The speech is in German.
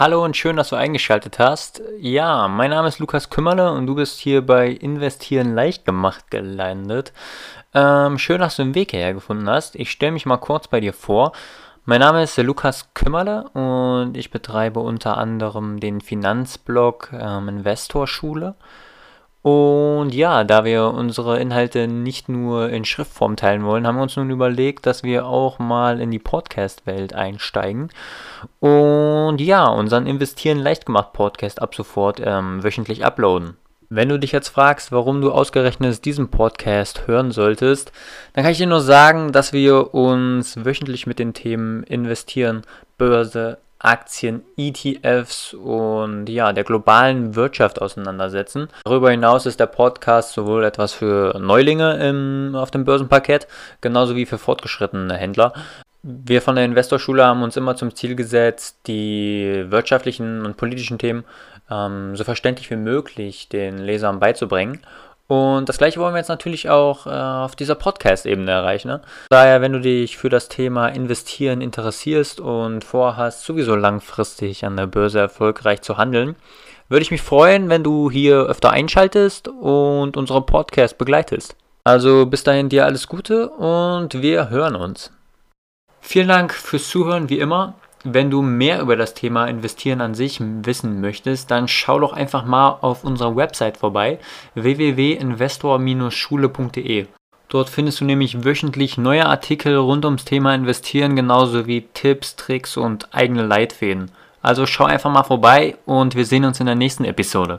Hallo und schön, dass du eingeschaltet hast. Ja, mein Name ist Lukas Kümmerle und du bist hier bei Investieren leicht gemacht gelandet. Ähm, schön, dass du den Weg hierher gefunden hast. Ich stelle mich mal kurz bei dir vor. Mein Name ist Lukas Kümmerle und ich betreibe unter anderem den Finanzblog ähm, Investorschule. Und ja, da wir unsere Inhalte nicht nur in Schriftform teilen wollen, haben wir uns nun überlegt, dass wir auch mal in die Podcast-Welt einsteigen. Und ja, unseren Investieren leicht gemacht Podcast ab sofort ähm, wöchentlich uploaden. Wenn du dich jetzt fragst, warum du ausgerechnet diesen Podcast hören solltest, dann kann ich dir nur sagen, dass wir uns wöchentlich mit den Themen Investieren, Börse, Aktien, ETFs und ja, der globalen Wirtschaft auseinandersetzen. Darüber hinaus ist der Podcast sowohl etwas für Neulinge im, auf dem Börsenparkett, genauso wie für fortgeschrittene Händler. Wir von der Investorschule haben uns immer zum Ziel gesetzt, die wirtschaftlichen und politischen Themen ähm, so verständlich wie möglich den Lesern beizubringen. Und das gleiche wollen wir jetzt natürlich auch äh, auf dieser Podcast-Ebene erreichen. Ne? Daher, wenn du dich für das Thema Investieren interessierst und vorhast, sowieso langfristig an der Börse erfolgreich zu handeln, würde ich mich freuen, wenn du hier öfter einschaltest und unseren Podcast begleitest. Also bis dahin dir alles Gute und wir hören uns. Vielen Dank fürs Zuhören, wie immer. Wenn du mehr über das Thema Investieren an sich wissen möchtest, dann schau doch einfach mal auf unserer Website vorbei www.investor-schule.de. Dort findest du nämlich wöchentlich neue Artikel rund ums Thema Investieren, genauso wie Tipps, Tricks und eigene Leitfäden. Also schau einfach mal vorbei und wir sehen uns in der nächsten Episode.